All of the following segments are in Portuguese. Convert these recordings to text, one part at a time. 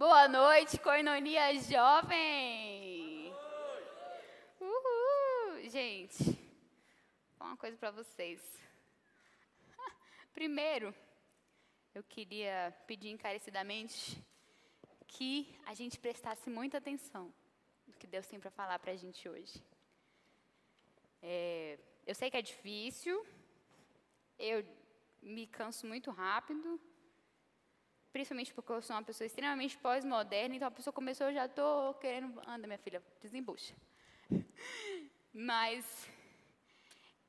Boa noite, Coinonia Jovem! Uhul! Gente, vou uma coisa para vocês. Primeiro, eu queria pedir encarecidamente que a gente prestasse muita atenção no que Deus tem para falar para a gente hoje. É, eu sei que é difícil, eu me canso muito rápido, principalmente porque eu sou uma pessoa extremamente pós-moderna, então a pessoa começou, eu já estou querendo, anda minha filha, desembucha. Mas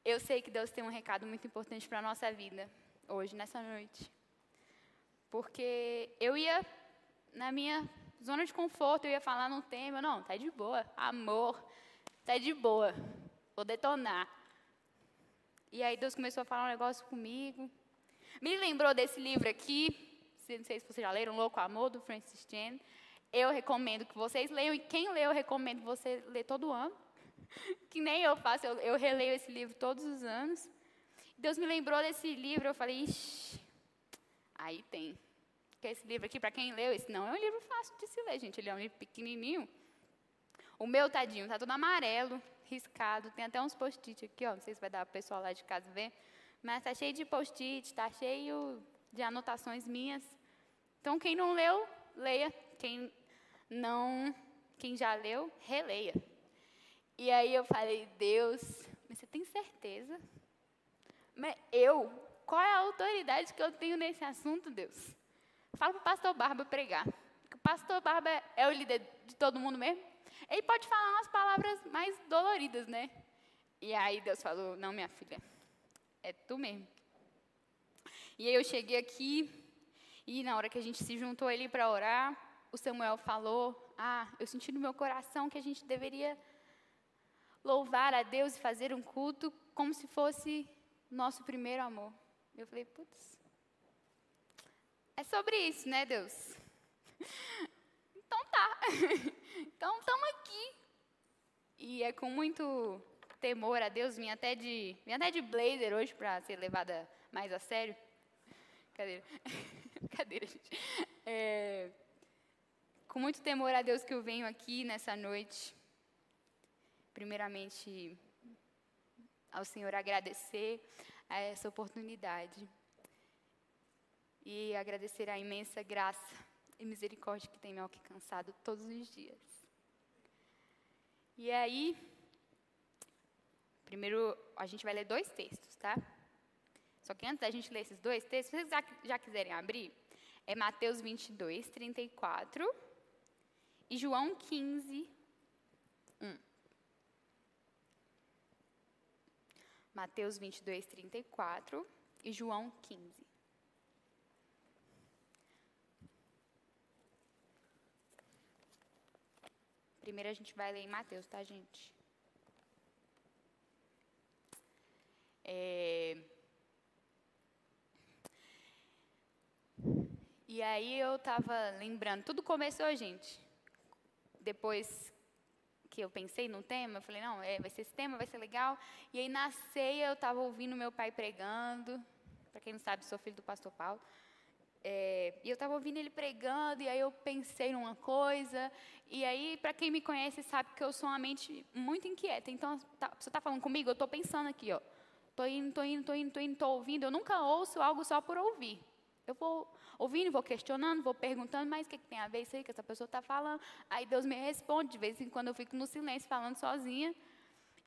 eu sei que Deus tem um recado muito importante para a nossa vida, hoje, nessa noite. Porque eu ia, na minha zona de conforto, eu ia falar num tema, não, tá de boa, amor, tá de boa, vou detonar. E aí Deus começou a falar um negócio comigo. Me lembrou desse livro aqui, não sei se vocês já leram Louco Amor, do Francis Chan. Eu recomendo que vocês leiam, e quem leu, eu recomendo você ler todo ano. Que nem eu faço, eu, eu releio esse livro todos os anos. Deus me lembrou desse livro, eu falei, ixi, aí tem. Que esse livro aqui, para quem leu, esse não é um livro fácil de se ler, gente. Ele é um livro pequenininho. O meu tadinho tá todo amarelo, riscado, tem até uns post-it aqui, ó, não sei se vai dar para o pessoal lá de casa ver, mas tá cheio de post-it, tá cheio de anotações minhas. Então, quem não leu, leia. Quem não, quem já leu, releia. E aí eu falei, Deus, mas você tem certeza? Mas eu, qual é a autoridade que eu tenho nesse assunto, Deus? Fala para o pastor Barba pregar. O pastor Barba é o líder de todo mundo mesmo. Ele pode falar umas palavras mais doloridas, né? E aí Deus falou, não, minha filha, é tu mesmo. E aí eu cheguei aqui, e na hora que a gente se juntou ali para orar, o Samuel falou: Ah, eu senti no meu coração que a gente deveria louvar a Deus e fazer um culto como se fosse nosso primeiro amor. Eu falei: Putz, é sobre isso, né, Deus? então tá. então estamos aqui. E é com muito temor a Deus, vim até de, vim até de blazer hoje para ser levada mais a sério. Cadeira. Brincadeira, gente. É, com muito temor a Deus que eu venho aqui nessa noite. Primeiramente, ao Senhor agradecer a essa oportunidade. E agradecer a imensa graça e misericórdia que tem me alcançado todos os dias. E aí, primeiro a gente vai ler dois textos, tá? Só que antes da gente ler esses dois textos, se vocês já, já quiserem abrir, é Mateus 22, 34 e João 15, 1. Mateus 22, 34 e João 15. Primeiro a gente vai ler em Mateus, tá, gente? É, E aí eu estava lembrando, tudo começou, gente. Depois que eu pensei no tema, eu falei, não, é, vai ser esse tema, vai ser legal. E aí na ceia eu estava ouvindo meu pai pregando. Para quem não sabe, sou filho do pastor Paulo. É, e eu estava ouvindo ele pregando, e aí eu pensei numa coisa. E aí, para quem me conhece, sabe que eu sou uma mente muito inquieta. Então, tá, você está falando comigo, eu estou pensando aqui, ó. Estou indo, estou indo, estou indo, estou indo, estou ouvindo. Eu nunca ouço algo só por ouvir. Eu vou ouvindo, vou questionando, vou perguntando, mas o que, que tem a ver isso aí que essa pessoa está falando? Aí Deus me responde, de vez em quando eu fico no silêncio falando sozinha.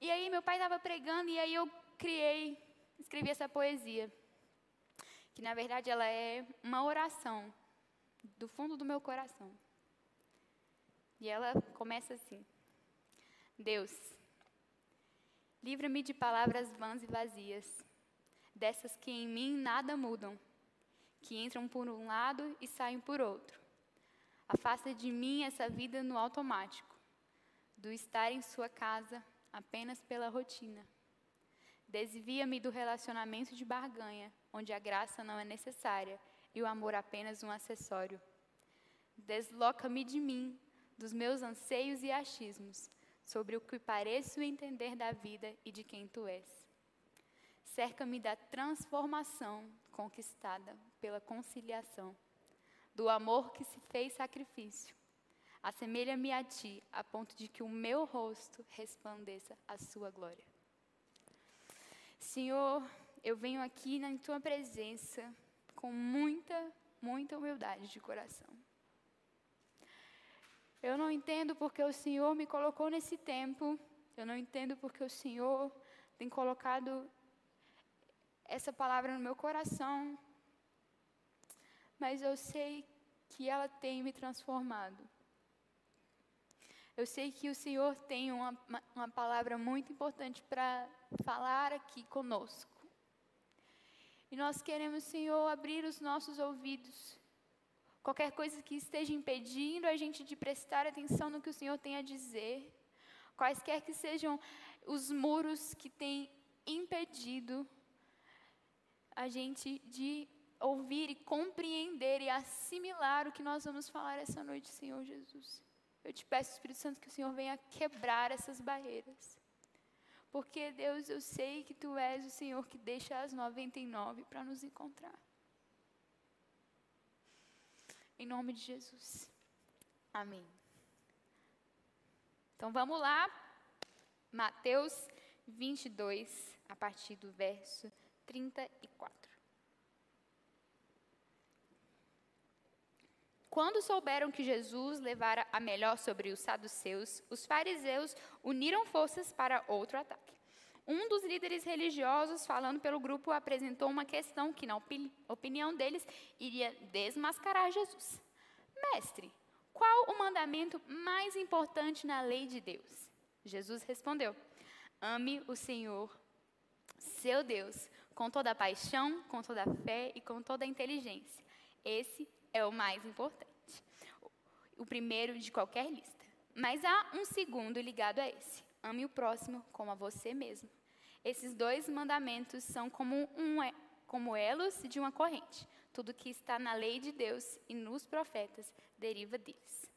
E aí meu pai estava pregando e aí eu criei, escrevi essa poesia, que na verdade ela é uma oração do fundo do meu coração. E ela começa assim: Deus, livra-me de palavras vãs e vazias, dessas que em mim nada mudam que entram por um lado e saem por outro. Afasta de mim essa vida no automático, do estar em sua casa apenas pela rotina. Desvia-me do relacionamento de barganha, onde a graça não é necessária e o amor apenas um acessório. Desloca-me de mim, dos meus anseios e achismos, sobre o que pareço entender da vida e de quem tu és. Cerca-me da transformação conquistada pela conciliação. do amor que se fez sacrifício. Assemelha-me a ti, a ponto de que o meu rosto resplandeça a sua glória. Senhor, eu venho aqui na tua presença com muita, muita humildade de coração. Eu não entendo porque o Senhor me colocou nesse tempo, eu não entendo porque o Senhor tem colocado essa palavra no meu coração, mas eu sei que ela tem me transformado. Eu sei que o Senhor tem uma, uma palavra muito importante para falar aqui conosco. E nós queremos, Senhor, abrir os nossos ouvidos. Qualquer coisa que esteja impedindo a gente de prestar atenção no que o Senhor tem a dizer, quaisquer que sejam os muros que têm impedido a gente de ouvir e compreender e assimilar o que nós vamos falar essa noite, Senhor Jesus. Eu te peço, Espírito Santo, que o Senhor venha quebrar essas barreiras. Porque, Deus, eu sei que Tu és o Senhor que deixa as 99 para nos encontrar. Em nome de Jesus. Amém. Então vamos lá. Mateus 22, a partir do verso 34. Quando souberam que Jesus levara a melhor sobre os saduceus, os fariseus uniram forças para outro ataque. Um dos líderes religiosos, falando pelo grupo, apresentou uma questão que, na opinião deles, iria desmascarar Jesus. Mestre, qual o mandamento mais importante na lei de Deus? Jesus respondeu: Ame o Senhor, seu Deus, com toda a paixão, com toda a fé e com toda a inteligência. Esse é o mais importante. O primeiro de qualquer lista. Mas há um segundo ligado a esse: ame o próximo como a você mesmo. Esses dois mandamentos são como, um, como elos de uma corrente. Tudo que está na lei de Deus e nos profetas deriva deles.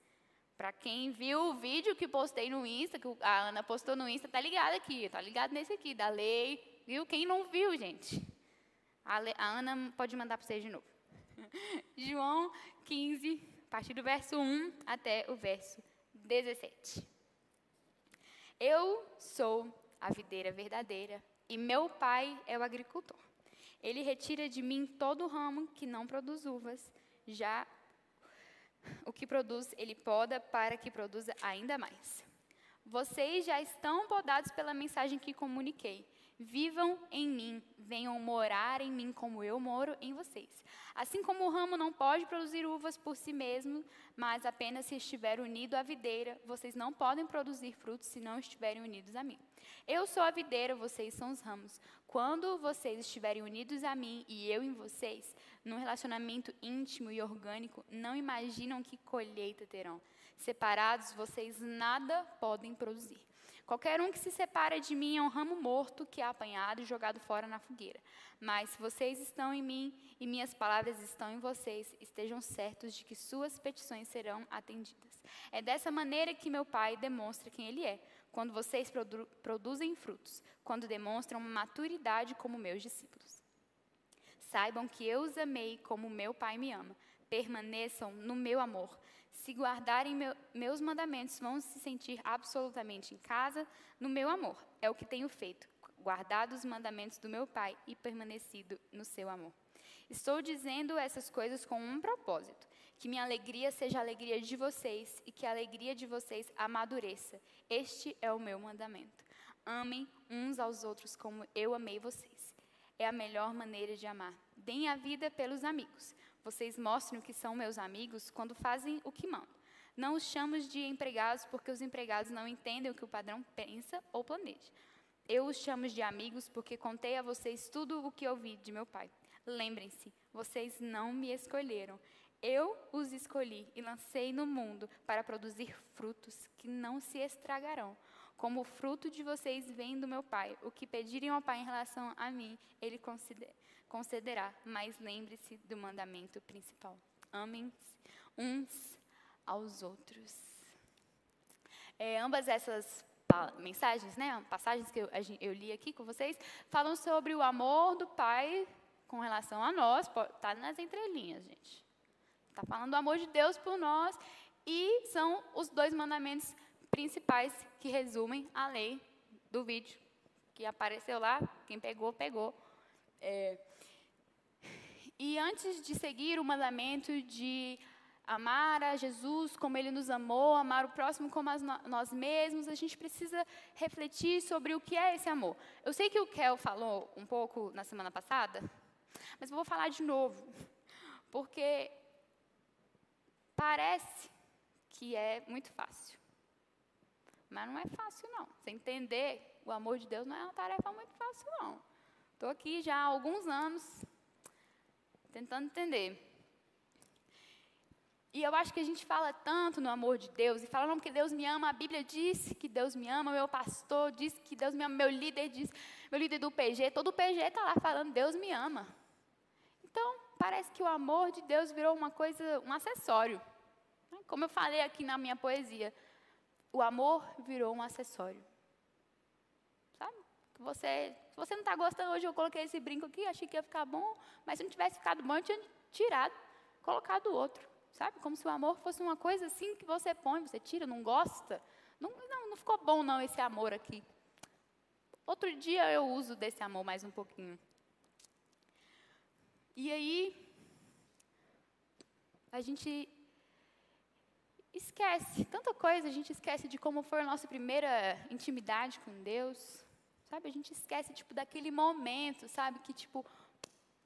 Para quem viu o vídeo que postei no Insta, que a Ana postou no Insta, tá ligado aqui, tá ligado nesse aqui, da lei, viu? Quem não viu, gente? A, a Ana pode mandar para vocês de novo. João 15, a partir do verso 1 até o verso 17. Eu sou a videira verdadeira e meu pai é o agricultor. Ele retira de mim todo o ramo que não produz uvas, já o que produz ele poda para que produza ainda mais. Vocês já estão podados pela mensagem que comuniquei. Vivam em mim, venham morar em mim como eu moro em vocês. Assim como o ramo não pode produzir uvas por si mesmo, mas apenas se estiver unido à videira, vocês não podem produzir frutos se não estiverem unidos a mim. Eu sou a videira, vocês são os ramos. Quando vocês estiverem unidos a mim e eu em vocês, num relacionamento íntimo e orgânico, não imaginam que colheita terão. Separados, vocês nada podem produzir. Qualquer um que se separa de mim é um ramo morto que é apanhado e jogado fora na fogueira. Mas se vocês estão em mim e minhas palavras estão em vocês, estejam certos de que suas petições serão atendidas. É dessa maneira que meu Pai demonstra quem Ele é, quando vocês produ produzem frutos, quando demonstram maturidade como meus discípulos. Saibam que eu os amei como meu Pai me ama. Permaneçam no meu amor. Se guardarem meu, meus mandamentos, vão se sentir absolutamente em casa no meu amor. É o que tenho feito, guardado os mandamentos do meu Pai e permanecido no seu amor. Estou dizendo essas coisas com um propósito: que minha alegria seja a alegria de vocês e que a alegria de vocês amadureça. Este é o meu mandamento. Amem uns aos outros como eu amei vocês. É a melhor maneira de amar. Deem a vida pelos amigos. Vocês mostram que são meus amigos quando fazem o que mando. Não os chamo de empregados porque os empregados não entendem o que o padrão pensa ou planeja. Eu os chamo de amigos porque contei a vocês tudo o que ouvi de meu pai. Lembrem-se, vocês não me escolheram. Eu os escolhi e lancei no mundo para produzir frutos que não se estragarão. Como o fruto de vocês vem do meu Pai, o que pedirem ao Pai em relação a mim, Ele considera concederá, mas lembre-se do mandamento principal: amem uns aos outros. É, ambas essas mensagens, né, passagens que eu, eu, li aqui com vocês, falam sobre o amor do Pai com relação a nós. Está nas entrelinhas, gente. Está falando do amor de Deus por nós e são os dois mandamentos principais que resumem a lei do vídeo que apareceu lá. Quem pegou, pegou. É, e antes de seguir o mandamento de amar a Jesus como ele nos amou, amar o próximo como nós mesmos, a gente precisa refletir sobre o que é esse amor. Eu sei que o Kel falou um pouco na semana passada, mas vou falar de novo, porque parece que é muito fácil. Mas não é fácil, não. Você entender o amor de Deus não é uma tarefa muito fácil, não. Estou aqui já há alguns anos tentando entender. E eu acho que a gente fala tanto no amor de Deus, e fala, não, porque Deus me ama, a Bíblia diz que Deus me ama, meu pastor diz que Deus me ama, meu líder diz, meu líder do PG, todo o PG está lá falando, Deus me ama. Então, parece que o amor de Deus virou uma coisa, um acessório. Como eu falei aqui na minha poesia, o amor virou um acessório. Sabe? Você, se você não está gostando hoje, eu coloquei esse brinco aqui, achei que ia ficar bom, mas se não tivesse ficado bom, eu tinha tirado, colocado outro. Sabe? Como se o amor fosse uma coisa assim que você põe, você tira, não gosta. Não, não, não ficou bom não esse amor aqui. Outro dia eu uso desse amor mais um pouquinho. E aí, a gente esquece tanta coisa, a gente esquece de como foi a nossa primeira intimidade com Deus, sabe? A gente esquece, tipo, daquele momento, sabe? Que, tipo,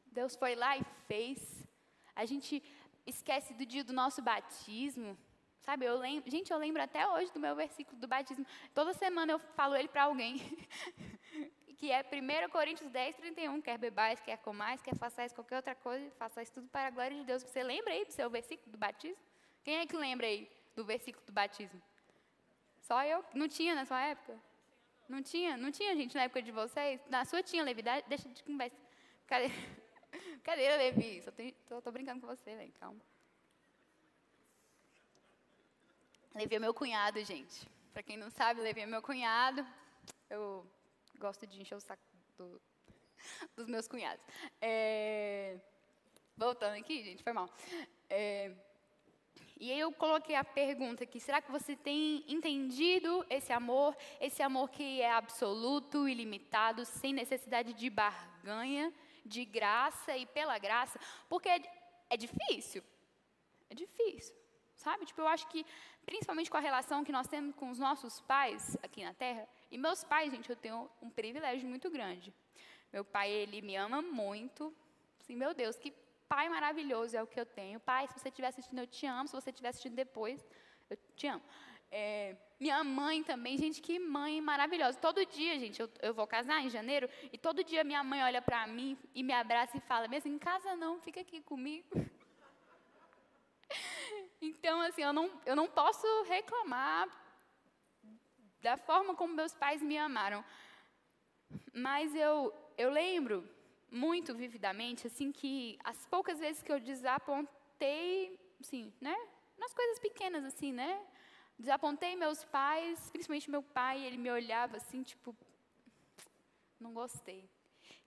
Deus foi lá e fez. A gente esquece do dia do nosso batismo, sabe? Eu lembro, gente, eu lembro até hoje do meu versículo do batismo. Toda semana eu falo ele para alguém. que é 1 Coríntios 10, 31, quer bebais, quer comais, quer façais qualquer outra coisa, façais tudo para a glória de Deus. Você lembra aí do seu versículo do batismo? Quem é que lembra aí do versículo do batismo? Só eu? Não tinha na sua época? Não tinha? Não tinha, gente, na época de vocês? Na sua tinha, Levi? Deixa de conversa. Cadê? Cadê, Levi? Só tô, tô, tô brincando com você, velho. Calma. Levi é meu cunhado, gente. Para quem não sabe, Levi é meu cunhado. Eu gosto de encher o saco do, dos meus cunhados. É, voltando aqui, gente, foi mal. É, e eu coloquei a pergunta aqui: será que você tem entendido esse amor, esse amor que é absoluto, ilimitado, sem necessidade de barganha? de graça e pela graça, porque é, é difícil. É difícil. Sabe? Tipo, eu acho que, principalmente com a relação que nós temos com os nossos pais aqui na Terra, e meus pais, gente, eu tenho um privilégio muito grande. Meu pai, ele me ama muito. Assim, meu Deus, que pai maravilhoso é o que eu tenho. Pai, se você estiver assistindo, eu te amo. Se você estiver assistindo depois, eu te amo. É, minha mãe também, gente, que mãe maravilhosa. Todo dia, gente, eu, eu vou casar em janeiro, e todo dia minha mãe olha para mim e me abraça e fala, mesmo em casa não, fica aqui comigo. Então, assim, eu não, eu não posso reclamar da forma como meus pais me amaram. Mas eu, eu lembro muito vividamente, assim, que as poucas vezes que eu desapontei, assim, né? Nas coisas pequenas, assim, né? Desapontei meus pais, principalmente meu pai, ele me olhava assim, tipo, não gostei.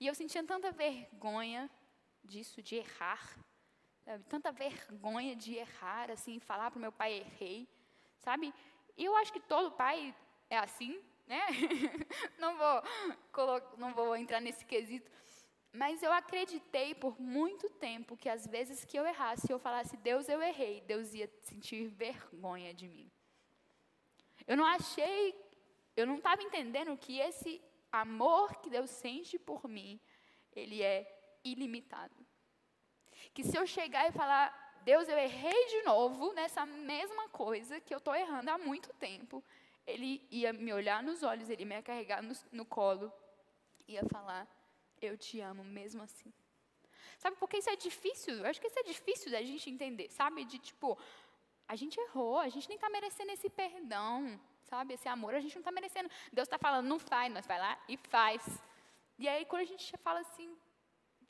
E eu sentia tanta vergonha disso, de errar, sabe? tanta vergonha de errar, assim, falar para o meu pai errei, sabe? E eu acho que todo pai é assim, né? não vou não vou entrar nesse quesito, mas eu acreditei por muito tempo que às vezes que eu errasse, eu falasse Deus eu errei, Deus ia sentir vergonha de mim. Eu não achei, eu não estava entendendo que esse amor que Deus sente por mim, ele é ilimitado. Que se eu chegar e falar, Deus, eu errei de novo nessa mesma coisa que eu estou errando há muito tempo, ele ia me olhar nos olhos, ele ia me carregar no, no colo, ia falar, eu te amo mesmo assim. Sabe, porque isso é difícil, eu acho que isso é difícil da gente entender, sabe? De tipo, a gente errou, a gente nem está merecendo esse perdão, sabe? Esse amor, a gente não está merecendo. Deus está falando, não faz, nós vai lá e faz. E aí, quando a gente fala assim,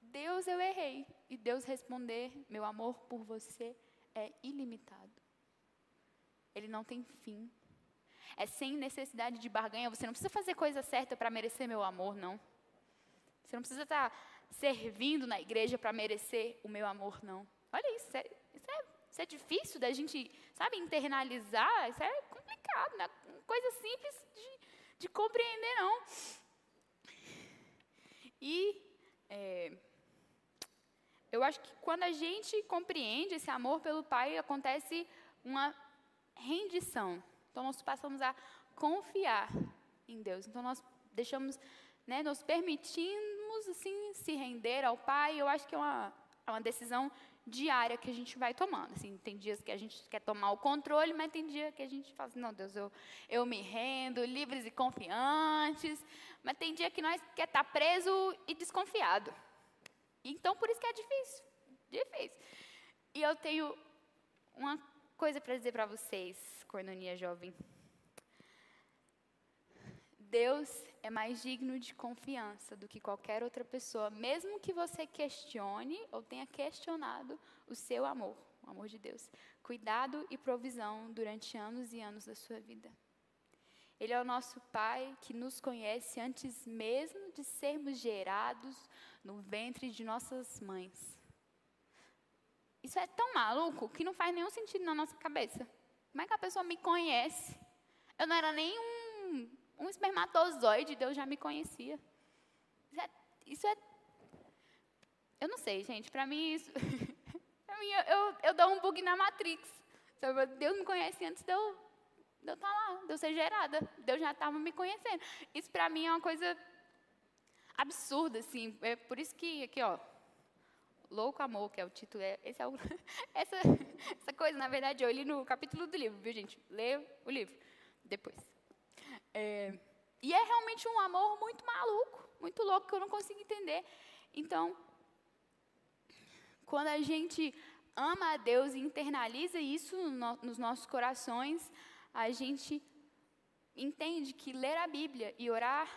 Deus, eu errei, e Deus responder, meu amor por você é ilimitado. Ele não tem fim. É sem necessidade de barganha. Você não precisa fazer coisa certa para merecer meu amor, não. Você não precisa estar tá servindo na igreja para merecer o meu amor, não. Olha isso, é, isso é Isso é difícil da gente, sabe, internalizar. Isso é complicado, não é coisa simples de, de compreender, não. E é, eu acho que quando a gente compreende esse amor pelo Pai, acontece uma rendição. Então, nós passamos a confiar em Deus. Então, nós deixamos, né, permitimos, assim, se render ao Pai. Eu acho que é uma, é uma decisão diária que a gente vai tomando. Assim, tem dias que a gente quer tomar o controle, mas tem dia que a gente fala assim, não, Deus, eu, eu me rendo, livres e confiantes. Mas tem dia que nós quer estar preso e desconfiado. Então, por isso que é difícil. Difícil. E eu tenho uma coisa para dizer para vocês, Cornonia Jovem. Deus é mais digno de confiança do que qualquer outra pessoa, mesmo que você questione ou tenha questionado o seu amor, o amor de Deus. Cuidado e provisão durante anos e anos da sua vida. Ele é o nosso Pai que nos conhece antes mesmo de sermos gerados no ventre de nossas mães. Isso é tão maluco que não faz nenhum sentido na nossa cabeça. Como é que a pessoa me conhece? Eu não era nem um, espermatozoide, Deus já me conhecia. Isso é, isso é eu não sei, gente. Para mim, isso. para mim, eu, eu dou um bug na Matrix. Deus me conhece antes de eu, de eu estar tá lá, de eu ser gerada. Deus já estava me conhecendo. Isso para mim é uma coisa absurda, assim. É por isso que, aqui, ó, Louco Amor, que é o título, é, esse é o, essa, essa coisa, na verdade, eu li no capítulo do livro, viu, gente? Leia o livro depois. É, e é realmente um amor muito maluco, muito louco, que eu não consigo entender. Então, quando a gente ama a Deus e internaliza isso no, nos nossos corações, a gente entende que ler a Bíblia e orar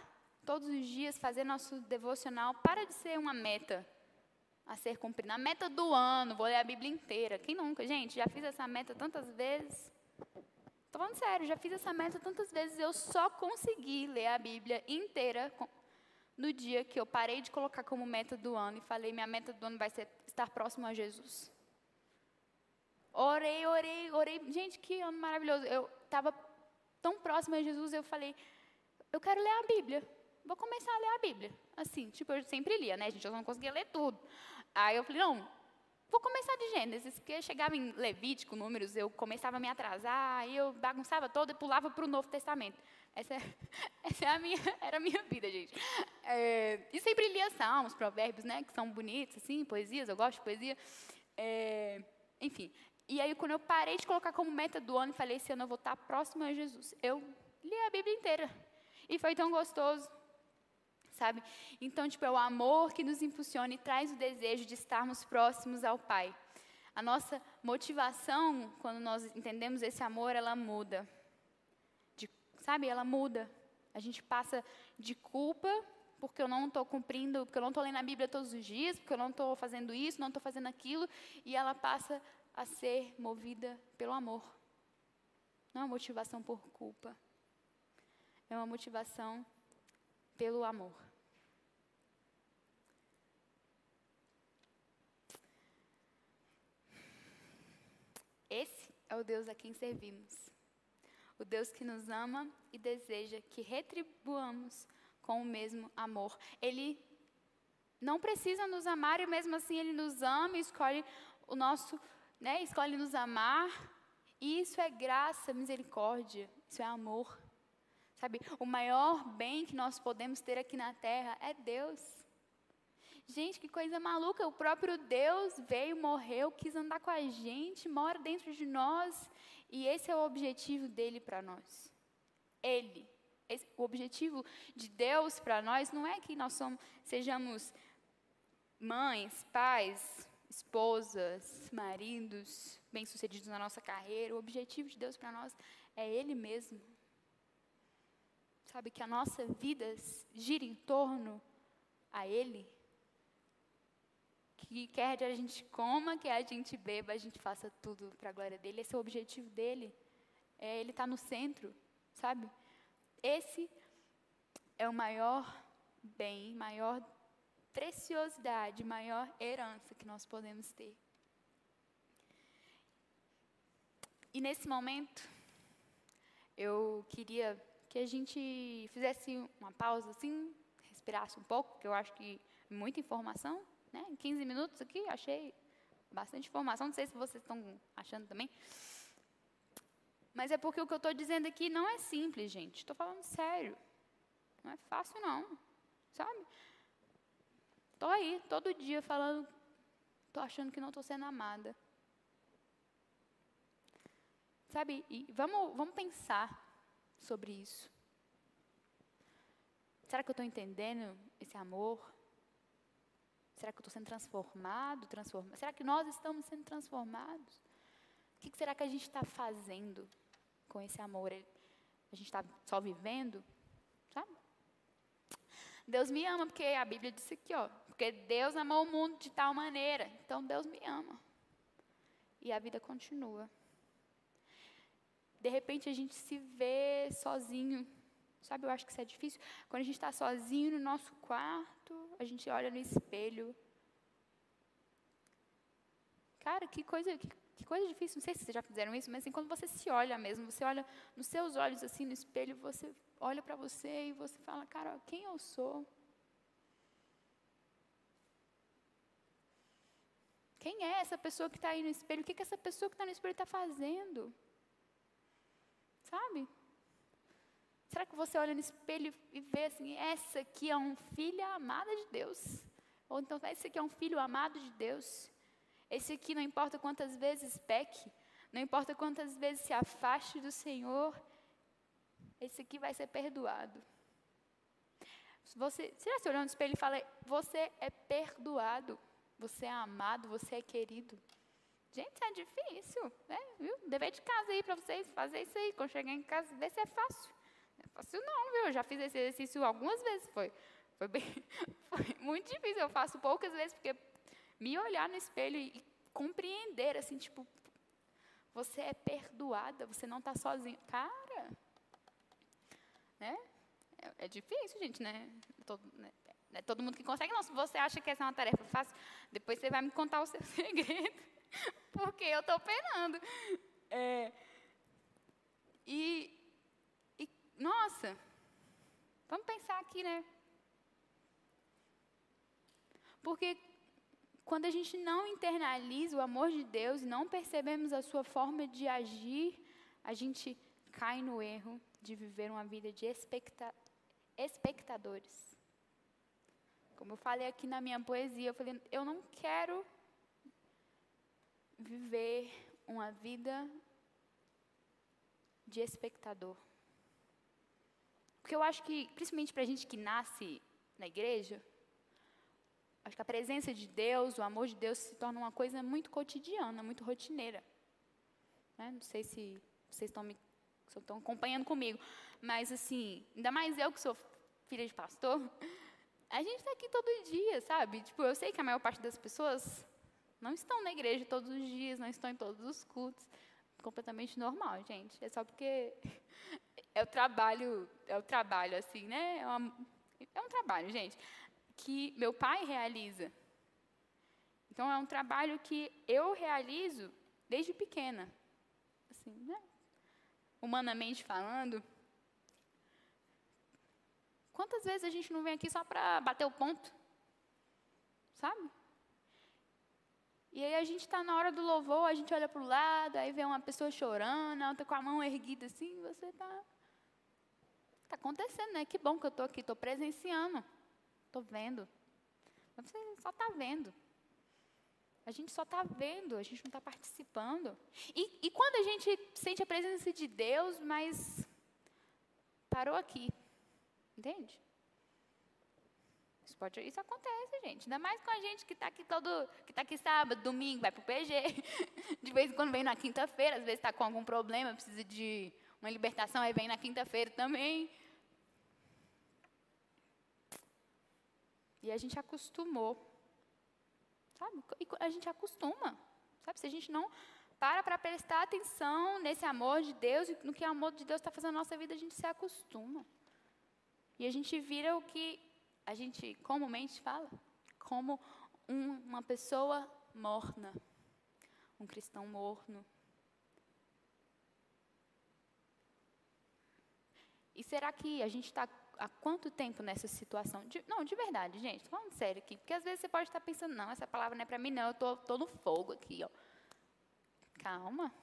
todos os dias, fazer nosso devocional, para de ser uma meta a ser cumprida. A meta do ano, vou ler a Bíblia inteira. Quem nunca? Gente, já fiz essa meta tantas vezes. Estou falando sério, já fiz essa meta tantas vezes. Eu só consegui ler a Bíblia inteira no dia que eu parei de colocar como meta do ano e falei: minha meta do ano vai ser estar próximo a Jesus. Orei, orei, orei. Gente, que ano maravilhoso. Eu estava tão próximo a Jesus, eu falei: eu quero ler a Bíblia. Vou começar a ler a Bíblia. Assim, tipo, eu sempre lia, né, gente? Eu não conseguia ler tudo. Aí eu falei, não, vou começar de Gênesis, porque chegava em Levítico, Números, eu começava a me atrasar, aí eu bagunçava todo e pulava para o Novo Testamento. Essa, é, essa é a minha, era a minha vida, gente. É, e sempre lia salmos, provérbios, né, que são bonitos, assim, poesias, eu gosto de poesia. É, enfim, e aí quando eu parei de colocar como meta do ano, falei, esse ano eu vou estar próximo a Jesus. Eu li a Bíblia inteira. E foi tão gostoso sabe? Então, tipo, é o amor que nos impulsiona e traz o desejo de estarmos próximos ao Pai. A nossa motivação, quando nós entendemos esse amor, ela muda. De, sabe? Ela muda. A gente passa de culpa porque eu não estou cumprindo, porque eu não estou lendo a Bíblia todos os dias, porque eu não estou fazendo isso, não estou fazendo aquilo, e ela passa a ser movida pelo amor. Não é uma motivação por culpa. É uma motivação pelo amor. Esse é o Deus a quem servimos. O Deus que nos ama e deseja que retribuamos com o mesmo amor. Ele não precisa nos amar e mesmo assim ele nos ama e escolhe o nosso, né, escolhe nos amar. E isso é graça, misericórdia, isso é amor. Sabe, o maior bem que nós podemos ter aqui na terra é Deus. Gente, que coisa maluca. O próprio Deus veio, morreu, quis andar com a gente, mora dentro de nós. E esse é o objetivo dele para nós. Ele. Esse, o objetivo de Deus para nós não é que nós somos, sejamos mães, pais, esposas, maridos, bem-sucedidos na nossa carreira. O objetivo de Deus para nós é Ele mesmo. Sabe que a nossa vida gira em torno a Ele que quer que a gente coma, que a gente beba, a gente faça tudo para a glória dele. Esse é o objetivo dele. É, ele está no centro, sabe? Esse é o maior bem, maior preciosidade, maior herança que nós podemos ter. E nesse momento, eu queria que a gente fizesse uma pausa assim, respirasse um pouco, porque eu acho que é muita informação, né? Em 15 minutos aqui, achei bastante informação, não sei se vocês estão achando também. Mas é porque o que eu estou dizendo aqui não é simples, gente. Estou falando sério. Não é fácil, não. Sabe? Estou aí, todo dia, falando. Estou achando que não estou sendo amada. Sabe? E vamos, vamos pensar sobre isso. Será que eu estou entendendo esse amor? Será que eu estou sendo transformado, transformado? Será que nós estamos sendo transformados? O que será que a gente está fazendo com esse amor? A gente está só vivendo, sabe? Deus me ama porque a Bíblia disse aqui, ó, porque Deus amou o mundo de tal maneira, então Deus me ama. E a vida continua. De repente a gente se vê sozinho, sabe? Eu acho que isso é difícil. Quando a gente está sozinho no nosso quarto, a gente olha no espelho. Cara, que coisa, que que coisa difícil, não sei se vocês já fizeram isso, mas assim, quando você se olha mesmo, você olha nos seus olhos assim no espelho, você olha para você e você fala, cara, quem eu sou? Quem é essa pessoa que está aí no espelho? O que, que essa pessoa que está no espelho está fazendo? Sabe? Será que você olha no espelho e vê assim, essa aqui é um filho amada de Deus? Ou então, esse aqui é um filho amado de Deus? Esse aqui, não importa quantas vezes peque, não importa quantas vezes se afaste do Senhor, esse aqui vai ser perdoado. Você, você já se olhou no espelho e fala, você é perdoado, você é amado, você é querido. Gente, é difícil, né? Viu? Dever de casa aí para vocês fazer isso aí. Quando chegar em casa, ver se é fácil. Fácil não, viu? Eu já fiz esse exercício algumas vezes. Foi, foi, bem, foi muito difícil. Eu faço poucas vezes, porque me olhar no espelho e compreender, assim, tipo, você é perdoada, você não está sozinho. Cara, né? É, é, difícil, gente, né? Todo, né? É todo mundo que consegue, não. Se você acha que essa é uma tarefa fácil, depois você vai me contar o seu segredo, porque eu estou penando. É, e, nossa, vamos pensar aqui, né? Porque quando a gente não internaliza o amor de Deus e não percebemos a sua forma de agir, a gente cai no erro de viver uma vida de espectadores. Como eu falei aqui na minha poesia, eu falei, eu não quero viver uma vida de espectador. Porque eu acho que, principalmente para a gente que nasce na igreja, Acho que a presença de Deus, o amor de Deus se torna uma coisa muito cotidiana, muito rotineira. Né? Não sei se vocês estão me estão acompanhando comigo, mas assim, ainda mais eu que sou filha de pastor, a gente está aqui todo dia, sabe? Tipo, eu sei que a maior parte das pessoas não estão na igreja todos os dias, não estão em todos os cultos. Completamente normal, gente. É só porque é o trabalho, é o trabalho, assim, né? É, uma, é um trabalho, gente que meu pai realiza. Então é um trabalho que eu realizo desde pequena. Assim, né? Humanamente falando. Quantas vezes a gente não vem aqui só para bater o ponto? Sabe? E aí a gente está na hora do louvor, a gente olha para o lado, aí vê uma pessoa chorando, a outra com a mão erguida assim, você está. Está acontecendo, né? Que bom que eu estou aqui, estou presenciando. Estou vendo. Mas você só está vendo. A gente só está vendo, a gente não está participando. E, e quando a gente sente a presença de Deus, mas parou aqui. Entende? Isso, pode, isso acontece, gente. Ainda mais com a gente que está aqui todo, que está aqui sábado, domingo, vai para o PG. De vez em quando vem na quinta-feira, às vezes está com algum problema, precisa de uma libertação, aí vem na quinta-feira também. E a gente acostumou. Sabe? E a gente acostuma. Sabe? Se a gente não para para prestar atenção nesse amor de Deus e no que o amor de Deus está fazendo na nossa vida, a gente se acostuma. E a gente vira o que a gente comumente fala, como um, uma pessoa morna, um cristão morno. E será que a gente está há quanto tempo nessa situação? De, não, de verdade, gente, estou falando sério aqui. Porque às vezes você pode estar pensando, não, essa palavra não é para mim, não, eu estou tô, tô no fogo aqui. Ó. Calma.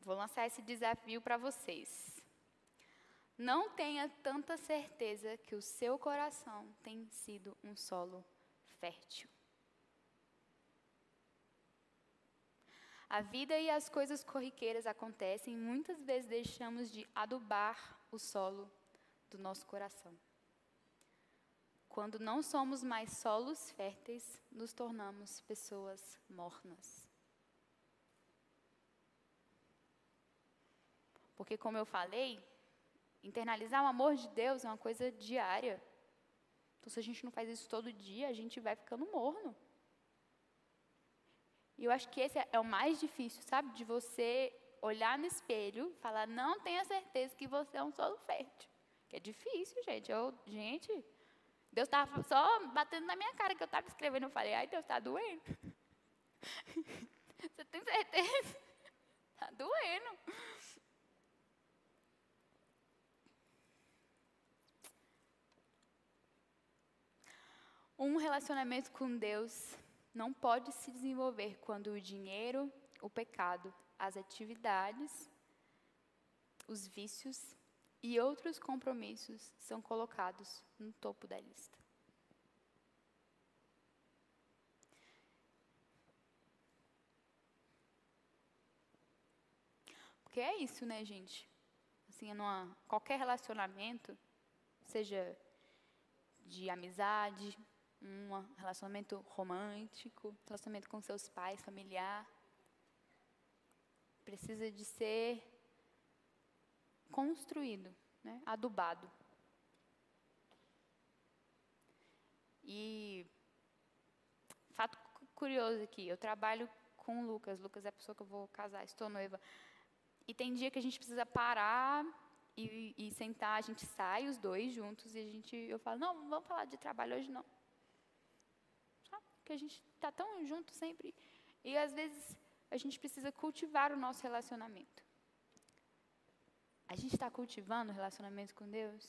Vou lançar esse desafio para vocês. Não tenha tanta certeza que o seu coração tem sido um solo fértil. A vida e as coisas corriqueiras acontecem muitas vezes deixamos de adubar o solo do nosso coração. Quando não somos mais solos férteis, nos tornamos pessoas mornas. Porque, como eu falei, internalizar o amor de Deus é uma coisa diária. Então, se a gente não faz isso todo dia, a gente vai ficando morno. E eu acho que esse é o mais difícil, sabe? De você olhar no espelho falar, não tenha certeza que você é um solo fértil. Que é difícil, gente. Eu, gente, Deus estava só batendo na minha cara que eu estava escrevendo. Eu falei, ai, Deus está doendo. você tem certeza? Está doendo. Um relacionamento com Deus não pode se desenvolver quando o dinheiro, o pecado, as atividades, os vícios e outros compromissos são colocados no topo da lista. Porque é isso, né, gente? Assim, numa, qualquer relacionamento, seja de amizade, um relacionamento romântico, relacionamento com seus pais, familiar. Precisa de ser construído, né? adubado. E fato curioso aqui, eu trabalho com o Lucas. Lucas é a pessoa que eu vou casar, estou noiva. E tem dia que a gente precisa parar e, e sentar, a gente sai os dois juntos e a gente, eu falo, não, vamos falar de trabalho hoje não que a gente está tão junto sempre. E às vezes a gente precisa cultivar o nosso relacionamento. A gente está cultivando o relacionamento com Deus?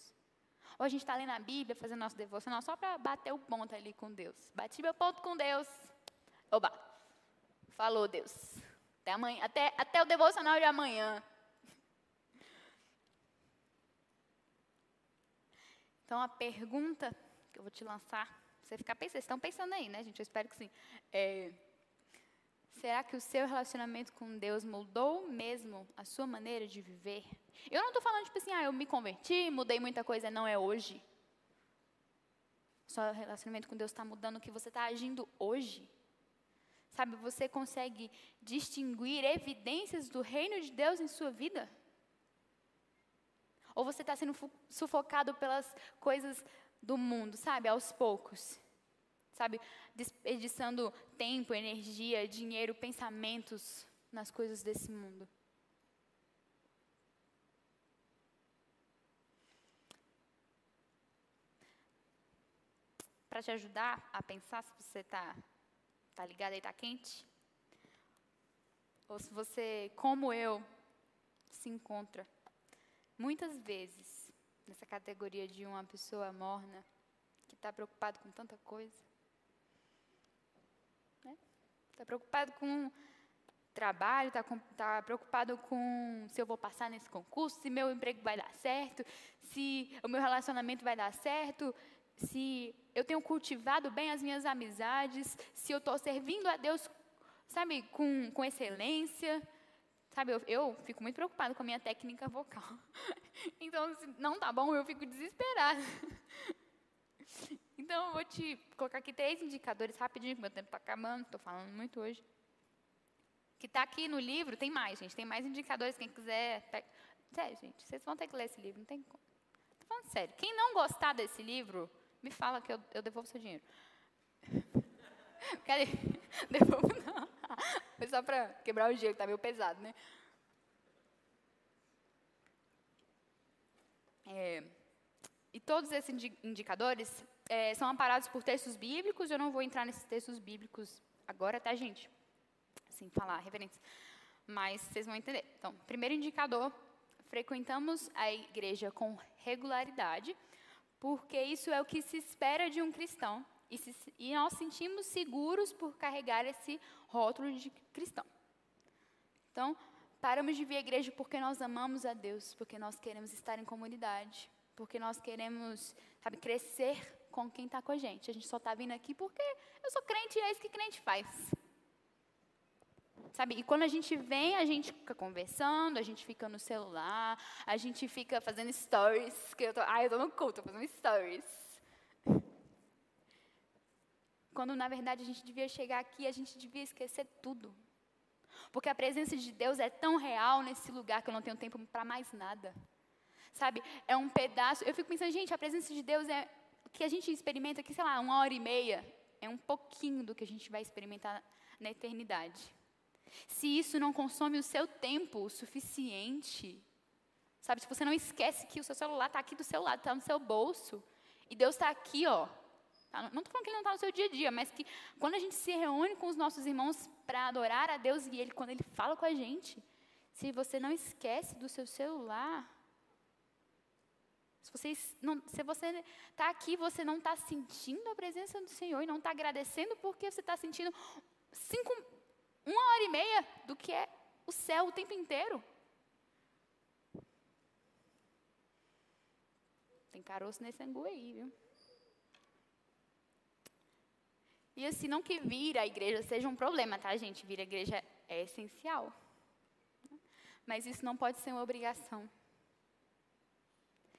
Ou a gente está lendo a Bíblia, fazendo nosso devocional só para bater o ponto ali com Deus? Bati meu ponto com Deus. Oba! Falou, Deus. Até amanhã, até, até o devocional de amanhã. Então a pergunta que eu vou te lançar você ficar pensando, vocês estão pensando aí, né, gente? Eu espero que sim. É, será que o seu relacionamento com Deus mudou mesmo a sua maneira de viver? Eu não estou falando, tipo assim, ah, eu me converti, mudei muita coisa, não é hoje. Seu relacionamento com Deus está mudando o que você está agindo hoje. Sabe, você consegue distinguir evidências do reino de Deus em sua vida? Ou você está sendo sufocado pelas coisas do mundo, sabe? Aos poucos. Sabe? Desperdiçando tempo, energia, dinheiro, pensamentos nas coisas desse mundo. Para te ajudar a pensar se você está tá ligado e está quente, ou se você, como eu, se encontra muitas vezes nessa categoria de uma pessoa morna que está preocupado com tanta coisa. Está né? Tá preocupado com trabalho, está tá preocupado com se eu vou passar nesse concurso, se meu emprego vai dar certo, se o meu relacionamento vai dar certo, se eu tenho cultivado bem as minhas amizades, se eu estou servindo a Deus, sabe, com, com excelência. Sabe, eu, eu fico muito preocupada com a minha técnica vocal. Então, se não tá bom, eu fico desesperada. Então, eu vou te colocar aqui três indicadores rapidinho, que meu tempo está acabando, estou falando muito hoje. Que está aqui no livro, tem mais, gente, tem mais indicadores, quem quiser. Sério, gente, vocês vão ter que ler esse livro, não tem como. Estou falando sério. Quem não gostar desse livro, me fala que eu, eu devolvo seu dinheiro. Cadê? Devolvo não. Foi só para quebrar o gelo, está meio pesado, né? É, e todos esses indicadores é, são amparados por textos bíblicos. Eu não vou entrar nesses textos bíblicos agora, tá, gente? Assim, falar referências. mas vocês vão entender. Então, primeiro indicador, frequentamos a igreja com regularidade, porque isso é o que se espera de um cristão e, se, e nós sentimos seguros por carregar esse rótulo de cristão. Então, paramos de vir à igreja porque nós amamos a Deus, porque nós queremos estar em comunidade, porque nós queremos, sabe, crescer com quem está com a gente. A gente só está vindo aqui porque eu sou crente e é isso que crente faz. Sabe? E quando a gente vem, a gente fica conversando, a gente fica no celular, a gente fica fazendo stories, que eu tô, ai, eu tô no culto, fazendo stories. Quando na verdade a gente devia chegar aqui, a gente devia esquecer tudo. Porque a presença de Deus é tão real nesse lugar que eu não tenho tempo para mais nada. Sabe? É um pedaço. Eu fico pensando, gente, a presença de Deus é o que a gente experimenta aqui, sei lá, uma hora e meia, é um pouquinho do que a gente vai experimentar na eternidade. Se isso não consome o seu tempo o suficiente, sabe? Se você não esquece que o seu celular está aqui do seu lado, está no seu bolso, e Deus está aqui, ó. Tá? Não estou falando que ele não está no seu dia a dia, mas que quando a gente se reúne com os nossos irmãos para adorar a Deus e ele, quando ele fala com a gente, se você não esquece do seu celular, se você não, se você está aqui, você não está sentindo a presença do Senhor e não está agradecendo porque você está sentindo cinco, uma hora e meia do que é o céu o tempo inteiro. Tem caroço nesse angu aí, viu? E assim, não que vir à igreja seja um problema, tá, gente? Vir à igreja é essencial. Mas isso não pode ser uma obrigação.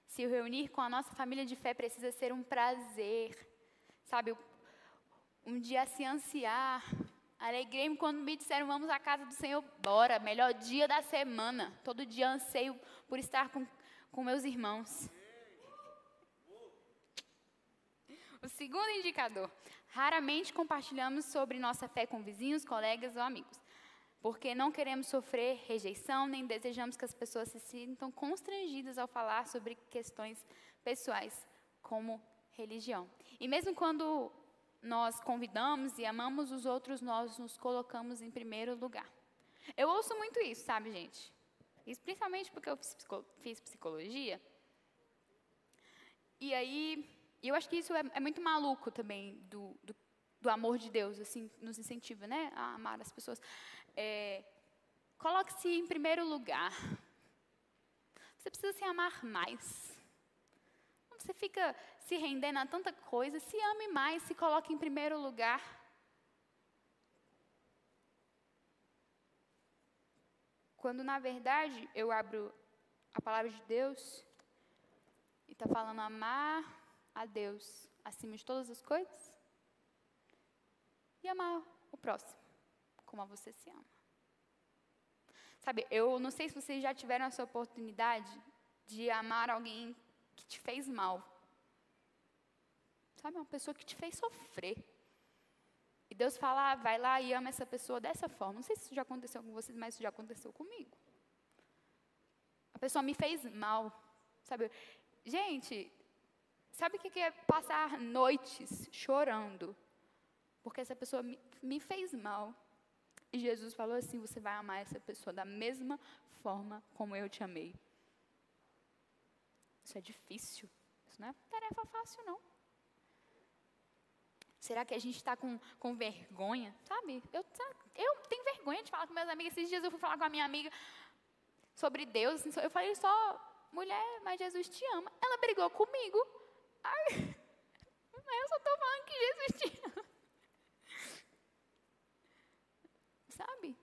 Se reunir com a nossa família de fé precisa ser um prazer, sabe? Um dia se ansiar Alegrei-me quando me disseram, vamos à casa do Senhor, bora, melhor dia da semana. Todo dia anseio por estar com, com meus irmãos. O segundo indicador, raramente compartilhamos sobre nossa fé com vizinhos, colegas ou amigos, porque não queremos sofrer rejeição, nem desejamos que as pessoas se sintam constrangidas ao falar sobre questões pessoais, como religião. E mesmo quando nós convidamos e amamos os outros, nós nos colocamos em primeiro lugar. Eu ouço muito isso, sabe, gente? Isso principalmente porque eu fiz psicologia. E aí, eu acho que isso é, é muito maluco também do, do, do, amor de Deus, assim, nos incentiva, né, a amar as pessoas. É, Coloque-se em primeiro lugar. Você precisa se amar mais. Você fica se rendendo a tanta coisa, se ame mais, se coloque em primeiro lugar. Quando na verdade eu abro a palavra de Deus e está falando amar a Deus acima de todas as coisas e amar o próximo como a você se ama. Sabe, eu não sei se vocês já tiveram essa oportunidade de amar alguém que te fez mal. Sabe, uma pessoa que te fez sofrer. E Deus fala, ah, vai lá e ama essa pessoa dessa forma. Não sei se isso já aconteceu com vocês, mas isso já aconteceu comigo. A pessoa me fez mal. Sabe? Gente, sabe o que é passar noites chorando? Porque essa pessoa me, fez mal. E Jesus falou assim: você vai amar essa pessoa da mesma forma como eu te amei. Isso é difícil. Isso não é tarefa fácil, não. Será que a gente está com, com vergonha? Sabe? Eu, eu tenho vergonha de falar com meus amigos. Esses dias eu fui falar com a minha amiga sobre Deus. Eu falei só, mulher, mas Jesus te ama. Ela brigou comigo. Ai, eu só estou falando que Jesus ama. Sabe?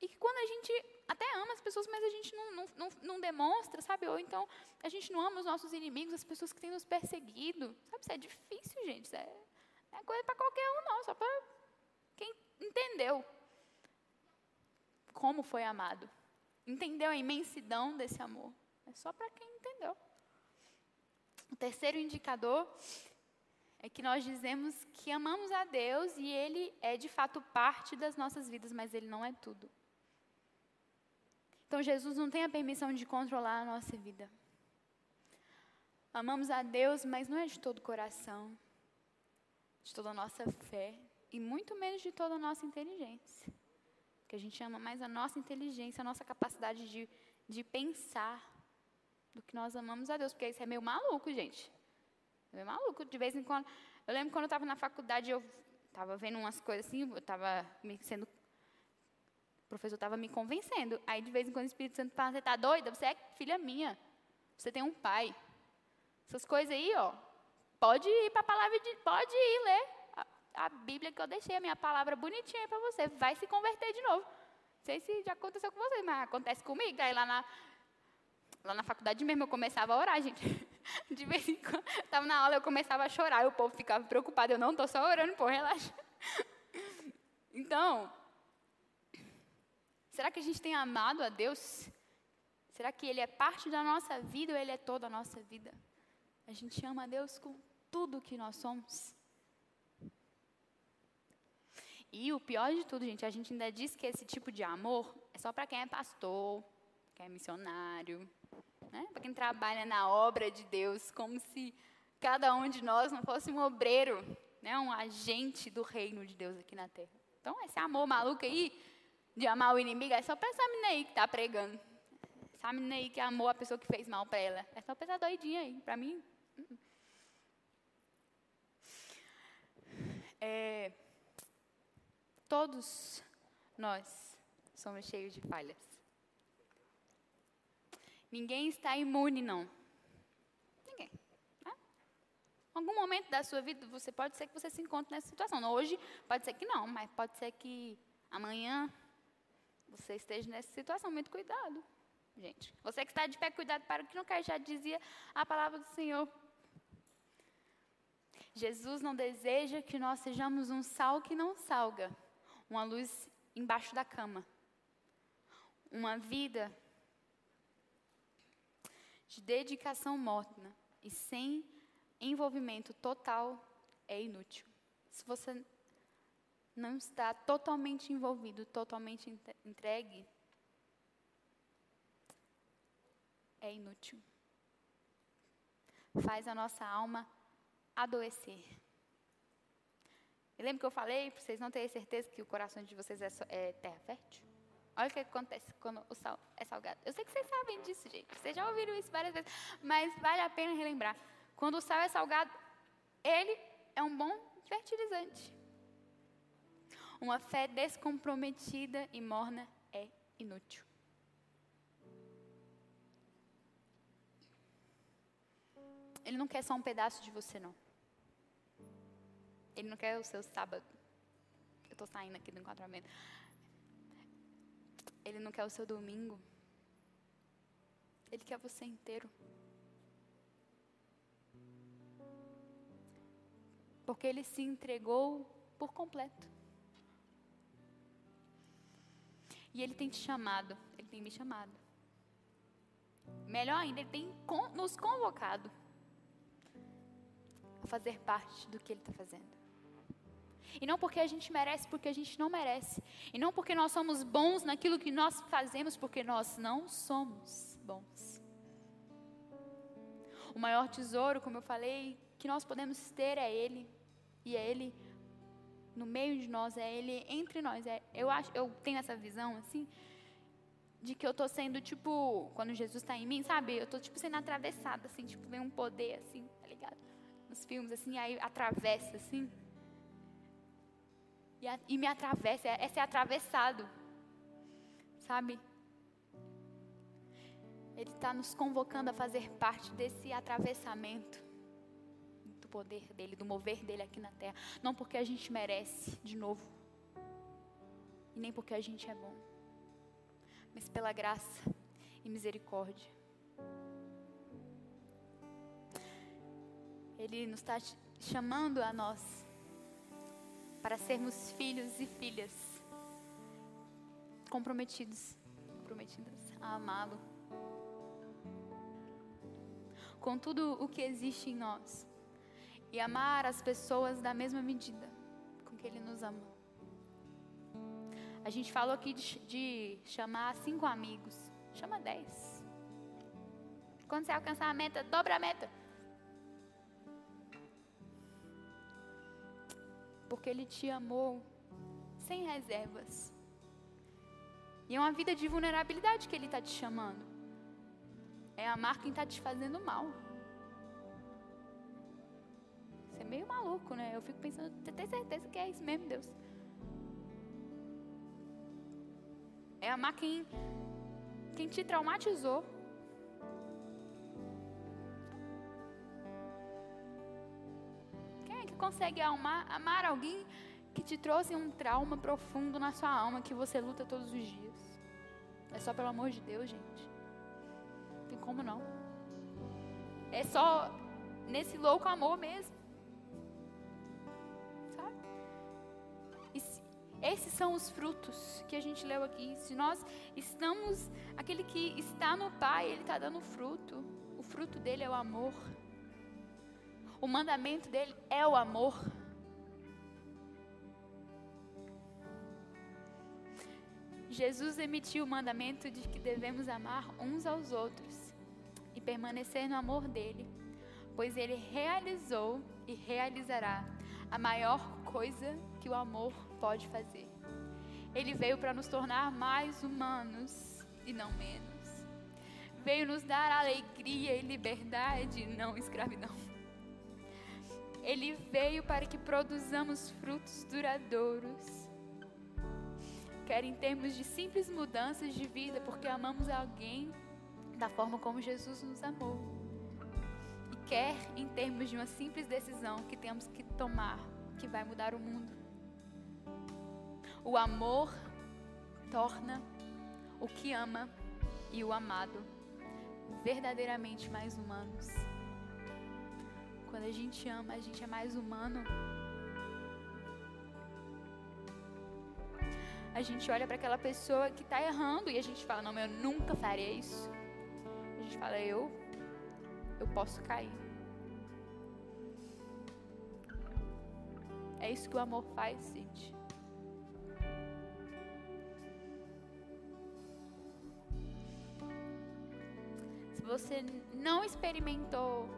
E que quando a gente até ama as pessoas, mas a gente não, não, não, não, demonstra, sabe? Ou então a gente não ama os nossos inimigos, as pessoas que têm nos perseguido. Sabe? Isso é difícil, gente. Isso é, é coisa para qualquer um, não. Só para quem entendeu como foi amado. Entendeu a imensidão desse amor. É só para quem entendeu. O terceiro indicador é que nós dizemos que amamos a Deus e Ele é de fato parte das nossas vidas, mas Ele não é tudo. Então Jesus não tem a permissão de controlar a nossa vida. Amamos a Deus, mas não é de todo o coração, de toda a nossa fé e muito menos de toda a nossa inteligência. Que a gente ama mais a nossa inteligência, a nossa capacidade de, de pensar do que nós amamos a Deus. Porque isso é meio maluco, gente. É meio maluco. De vez em quando. Eu lembro quando eu estava na faculdade, eu estava vendo umas coisas assim, eu estava sendo. O professor estava me convencendo. Aí, de vez em quando, o Espírito Santo fala: Você está doida? Você é filha minha. Você tem um pai. Essas coisas aí, ó. Pode ir para a palavra de. Pode ir ler a, a, Bíblia que eu deixei, a minha palavra bonitinha para você. Vai se converter de novo. Não sei se já aconteceu com vocês, mas acontece comigo. Aí lá na, lá na faculdade mesmo eu começava a orar, gente. De vez em quando, estava na aula, eu começava a chorar, e o povo ficava preocupado. Eu não estou só orando, pô, relaxa. Então, será que a gente tem amado a Deus? Será que Ele é parte da nossa vida ou Ele é toda a nossa vida? A gente ama a Deus com tudo que nós somos. E o pior de tudo, gente, a gente ainda diz que esse tipo de amor é só para quem é pastor, quem é missionário, né? para quem trabalha na obra de Deus, como se cada um de nós não fosse um obreiro, né? um agente do reino de Deus aqui na terra. Então, esse amor maluco aí, de amar o inimigo, é só para essa menina aí que está pregando. Essa menina aí que amou a pessoa que fez mal para ela. É só para essa doidinha aí. Para mim, é, todos nós somos cheios de falhas. Ninguém está imune, não. Ninguém. Né? Em algum momento da sua vida, você pode ser que você se encontre nessa situação. Hoje, pode ser que não, mas pode ser que amanhã você esteja nessa situação. Muito cuidado, gente. Você que está de pé, cuidado para o que não quer, já dizia a palavra do Senhor. Jesus não deseja que nós sejamos um sal que não salga, uma luz embaixo da cama, uma vida de dedicação morna e sem envolvimento total é inútil. Se você não está totalmente envolvido, totalmente entregue, é inútil. Faz a nossa alma adoecer. Eu lembro que eu falei para vocês não terem certeza que o coração de vocês é, é terra fértil? Olha o que acontece quando o sal é salgado. Eu sei que vocês sabem disso, gente. Vocês já ouviram isso várias vezes. Mas vale a pena relembrar. Quando o sal é salgado, ele é um bom fertilizante. Uma fé descomprometida e morna é inútil. Ele não quer só um pedaço de você, não. Ele não quer o seu sábado. Eu estou saindo aqui do encontramento. Ele não quer o seu domingo. Ele quer você inteiro. Porque ele se entregou por completo. E ele tem te chamado, ele tem me chamado. Melhor ainda, ele tem nos convocado a fazer parte do que ele está fazendo. E não porque a gente merece, porque a gente não merece. E não porque nós somos bons naquilo que nós fazemos, porque nós não somos bons. O maior tesouro, como eu falei, que nós podemos ter é Ele. E é Ele no meio de nós, é Ele entre nós. É, eu, acho, eu tenho essa visão, assim, de que eu estou sendo, tipo, quando Jesus está em mim, sabe? Eu estou, tipo, sendo atravessada, assim, tipo, vem um poder, assim, tá ligado? Nos filmes, assim, aí atravessa, assim e, a, e me atravessa. É, é ser atravessado. Sabe? Ele está nos convocando a fazer parte desse atravessamento do poder dele, do mover dele aqui na terra. Não porque a gente merece, de novo, e nem porque a gente é bom, mas pela graça e misericórdia. Ele nos está chamando a nós para sermos filhos e filhas comprometidos, comprometidas a amá-lo. Com tudo o que existe em nós e amar as pessoas da mesma medida com que Ele nos ama. A gente falou aqui de, de chamar cinco amigos, chama dez. Quando você alcançar a meta, dobra a meta. Porque Ele te amou sem reservas. E é uma vida de vulnerabilidade que Ele está te chamando. É amar quem está te fazendo mal. Isso é meio maluco, né? Eu fico pensando, tem certeza que é isso mesmo, Deus? É amar quem, quem te traumatizou. É que consegue amar, amar alguém que te trouxe um trauma profundo na sua alma que você luta todos os dias? É só pelo amor de Deus, gente. Não tem como não. É só nesse louco amor mesmo. Esses são os frutos que a gente leu aqui. Se nós estamos, aquele que está no Pai, ele está dando fruto. O fruto dele é o amor. O mandamento dele é o amor. Jesus emitiu o mandamento de que devemos amar uns aos outros e permanecer no amor dele, pois ele realizou e realizará a maior coisa que o amor pode fazer. Ele veio para nos tornar mais humanos e não menos. Veio nos dar alegria e liberdade, não escravidão. Ele veio para que produzamos frutos duradouros quer em termos de simples mudanças de vida, porque amamos alguém da forma como Jesus nos amou. E quer em termos de uma simples decisão que temos que tomar, que vai mudar o mundo. O amor torna o que ama e o amado verdadeiramente mais humanos. Quando a gente ama, a gente é mais humano a gente olha para aquela pessoa que está errando e a gente fala: Não, eu nunca faria isso. A gente fala: Eu, eu posso cair. É isso que o amor faz, gente. Se você não experimentou,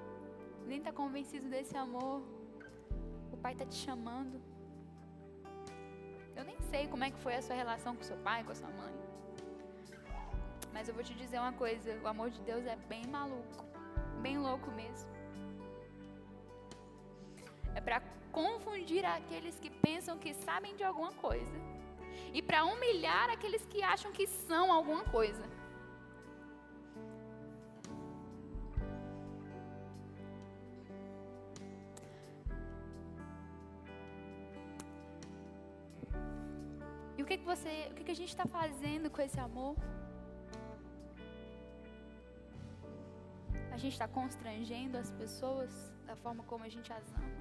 nem está convencido desse amor, o Pai está te chamando. Eu nem sei como é que foi a sua relação com seu pai, com a sua mãe. Mas eu vou te dizer uma coisa, o amor de Deus é bem maluco, bem louco mesmo. É para confundir aqueles que pensam que sabem de alguma coisa e para humilhar aqueles que acham que são alguma coisa. Você, o que, que a gente está fazendo com esse amor? A gente está constrangendo as pessoas da forma como a gente as ama.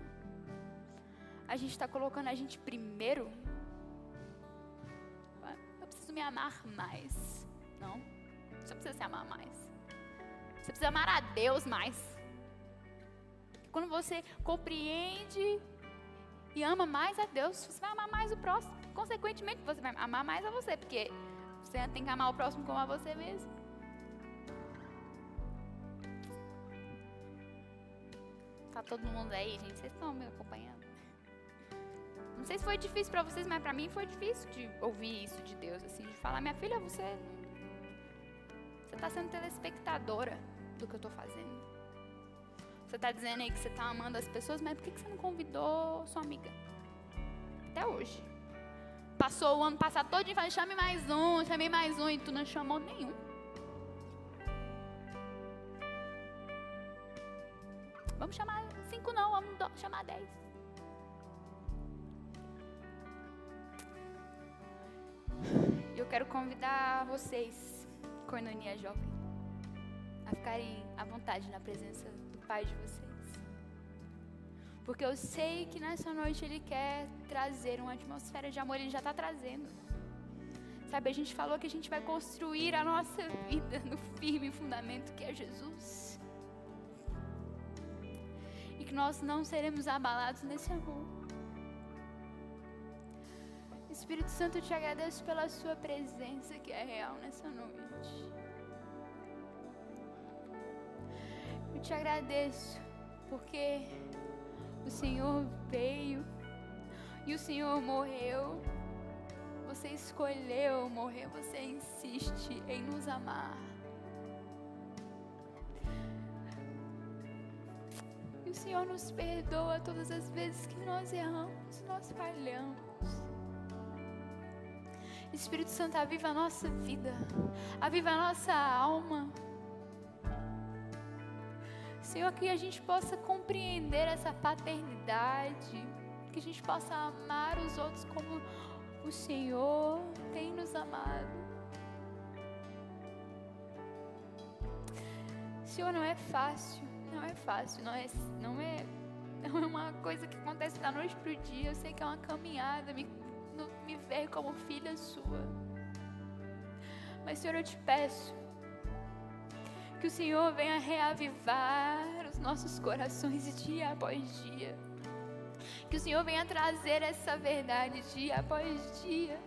A gente está colocando a gente primeiro. Eu preciso me amar mais. Não. Você precisa se amar mais. Você precisa amar a Deus mais. Quando você compreende e ama mais a Deus, você vai amar mais o próximo consequentemente, você vai amar mais a você, porque você tem que amar o próximo como a você mesmo. Tá todo mundo aí, gente? Vocês estão me acompanhando? Não sei se foi difícil para vocês, mas para mim foi difícil de ouvir isso de Deus, assim, de falar, minha filha, você você está sendo telespectadora do que eu estou fazendo. Você está dizendo aí que você está amando as pessoas, mas por que você não convidou sua amiga? Até hoje. Passou o ano passado todo e falou, chame mais um, chamei mais um, e tu não chamou nenhum. Vamos chamar cinco não, vamos chamar dez. Eu quero convidar vocês, Coinonia Jovem, a ficarem à vontade na presença do Pai de vocês. Porque eu sei que nessa noite Ele quer trazer uma atmosfera de amor, Ele já está trazendo. Sabe, a gente falou que a gente vai construir a nossa vida no firme fundamento que é Jesus. E que nós não seremos abalados nesse amor. Espírito Santo, eu te agradeço pela Sua presença que é real nessa noite. Eu te agradeço porque o Senhor veio e o Senhor morreu. você escolheu morrer, você insiste em nos amar. E o Senhor nos perdoa todas as vezes que nós erramos, nós falhamos. Espírito Santo, aviva a nossa vida, aviva a nossa alma. Senhor, que a gente possa compreender essa paternidade, que a gente possa amar os outros como o Senhor tem nos amado. Senhor, não é fácil, não é fácil, não é, não é, não é uma coisa que acontece da noite para o dia. Eu sei que é uma caminhada, me me ver como filha sua. Mas, Senhor, eu te peço que o Senhor venha reavivar os nossos corações dia após dia. Que o Senhor venha trazer essa verdade dia após dia.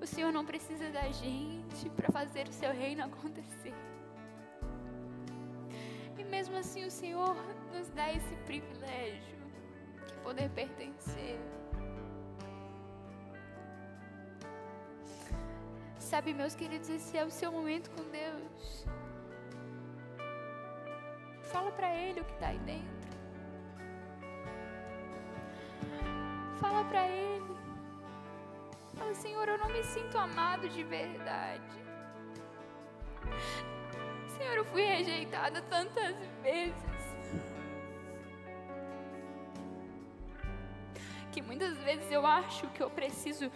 O Senhor não precisa da gente para fazer o seu reino acontecer. E mesmo assim, o Senhor nos dá esse privilégio é poder pertencer. Sabe, meus queridos, esse é o seu momento com Deus. Fala para Ele o que está aí dentro. Fala para Ele. Fala, Senhor, eu não me sinto amado de verdade. Senhor, eu fui rejeitada tantas vezes. Que muitas vezes eu acho que eu preciso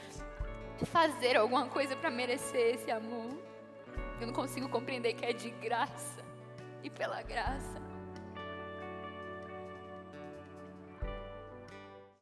fazer alguma coisa para merecer esse amor. Eu não consigo compreender que é de graça e pela graça.